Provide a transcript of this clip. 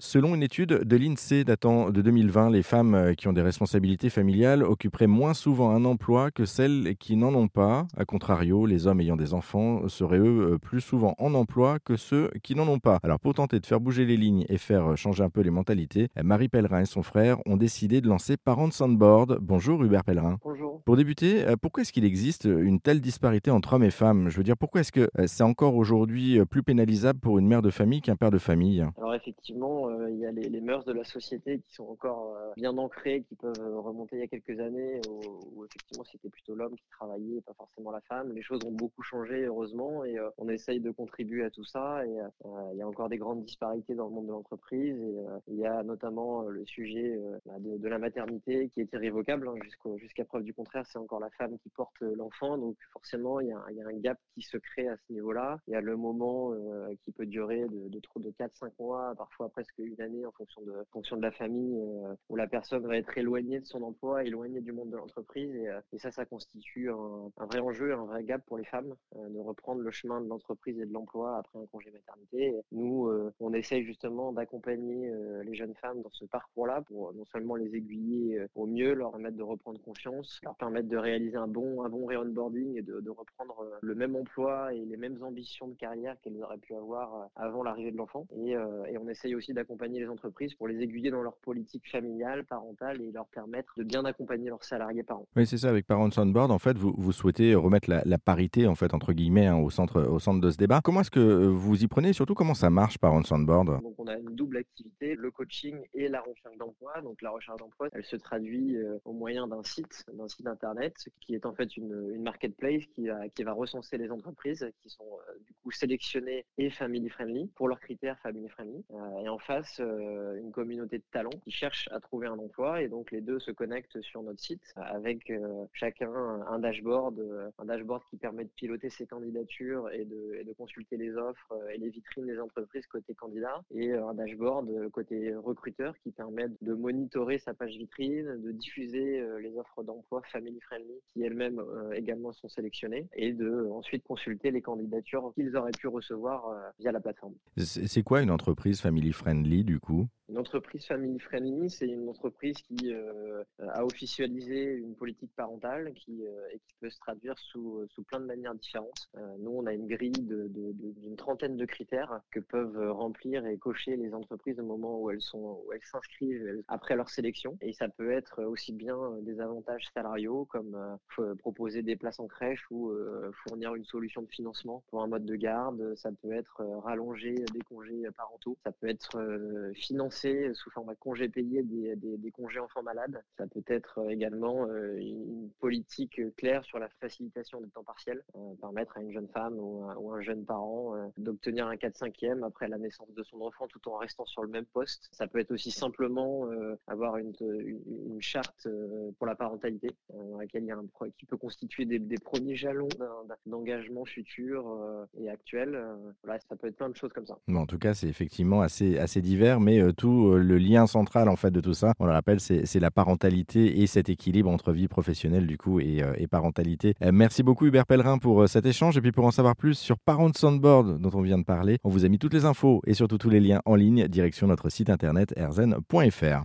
Selon une étude de l'INSEE datant de 2020, les femmes euh, qui ont des responsabilités familiales occuperaient moins souvent un emploi que celles qui n'en ont pas. A contrario, les hommes ayant des enfants seraient eux euh, plus souvent en emploi que ceux qui n'en ont pas. Alors pour tenter de faire bouger les lignes et faire changer un peu les mentalités, Marie Pellerin et son frère ont décidé de lancer Parents Soundboard. Bonjour Hubert Pellerin. Bonjour. Pour débuter, euh, pourquoi est-ce qu'il existe une telle disparité entre hommes et femmes? Je veux dire, pourquoi est-ce que c'est encore aujourd'hui plus pénalisable pour une mère de famille qu'un père de famille? Alors effectivement, euh, il y a les, mœurs de la société qui sont encore euh, bien ancrées, qui peuvent remonter il y a quelques années, où, effectivement c'était plutôt l'homme qui travaillait, pas forcément la femme. Les choses ont beaucoup changé, heureusement, et euh, on essaye de contribuer à tout ça. Et il y a encore des grandes disparités dans le monde de l'entreprise. Et il y a notamment le sujet bah, de, la maternité qui est irrévocable, hein, jusqu'à preuve du contraire, c'est encore la femme qui porte l'enfant. Donc forcément, il y, a, un gap qui se crée à ce niveau-là. Il y a le moment qui peut durer de, de, de 4-5 mois, parfois presque une année en fonction de, fonction de la famille, euh, où la personne va être éloignée de son emploi, éloignée du monde de l'entreprise. Et, euh, ça, ça constitue un, vrai enjeu, un vrai gap pour les femmes euh, de reprendre le chemin de l'entreprise et de l'emploi après un congé maternité. nous, on essaye justement d'accompagner les jeunes femmes dans ce parcours-là pour non seulement les aiguiller au mieux, leur permettre de reprendre confiance, leur permettre de réaliser un bon, un bon re-onboarding et de, de reprendre le même emploi et les mêmes ambitions de carrière qu'elles auraient pu avoir avant l'arrivée de l'enfant. Et, et on essaye aussi d'accompagner les entreprises pour les aiguiller dans leur politique familiale, parentale et leur permettre de bien accompagner leurs salariés parents. Oui, c'est ça. Avec Parents on Board, en fait, vous, vous souhaitez remettre la, parité, en fait, entre guillemets, hein, au, centre, au centre de ce débat. Comment est-ce que vous y prenez et surtout comment ça marche, Parents on Board Donc, on a une double activité, le coaching et la recherche d'emploi. Donc, la recherche d'emploi, elle se traduit euh, au moyen d'un site, d'un site internet, qui est en fait une, une marketplace qui, a, qui va recenser les entreprises qui sont du coup sélectionnées et family friendly pour leurs critères family friendly. Euh, et en face, euh, une communauté de talents qui cherchent à trouver un emploi. Et donc, les deux se connectent sur notre site avec euh, chacun un dashboard, un dashboard qui permet de piloter ses candidatures et de, de consulter les offres et les vitrines des entreprises côté candidat. Et un dashboard côté recruteur qui permet de monitorer sa page vitrine, de diffuser les offres d'emploi family friendly qui elles-mêmes également sont sélectionnées et de ensuite consulter les candidatures qu'ils auraient pu recevoir via la plateforme. C'est quoi une entreprise family friendly du coup? Une entreprise family friendly, c'est une entreprise qui euh, a officialisé une politique parentale qui, euh, et qui peut se traduire sous, sous plein de manières différentes. Euh, nous, on a une grille d'une trentaine de critères que peuvent remplir et cocher les entreprises au moment où elles où elles s'inscrivent après leur sélection. Et ça peut être aussi bien des avantages salariaux comme proposer des places en crèche ou fournir une solution de financement pour un mode de garde. Ça peut être rallonger des congés parentaux. Ça peut être financer sous format congé payé des, des, congés enfants malades. Ça peut être euh, également euh, une politique claire sur la facilitation du temps partiel, euh, permettre à une jeune femme ou, un jeune parent d'obtenir un 4-5e après la naissance de son enfant tout en restant sur le même poste. Ça peut être aussi simplement avoir une, charte pour la parentalité dans laquelle il y a un, qui peut constituer des, des premiers jalons d'engagement futur et actuel. Voilà, ça peut être plein de choses comme ça. en tout cas, c'est effectivement assez, assez divers, mais tout euh, le lien central en fait de tout ça, on le rappelle, c'est la parentalité et cet équilibre entre vie professionnelle du coup et, euh, parentalité. Euh, merci beaucoup Hubert Pellerin pour cet échange et puis pour en savoir plus sur Parents Soundboard dont on vient de parler, on vous a mis toutes les infos et surtout tous les liens en ligne direction notre site internet erzen.fr.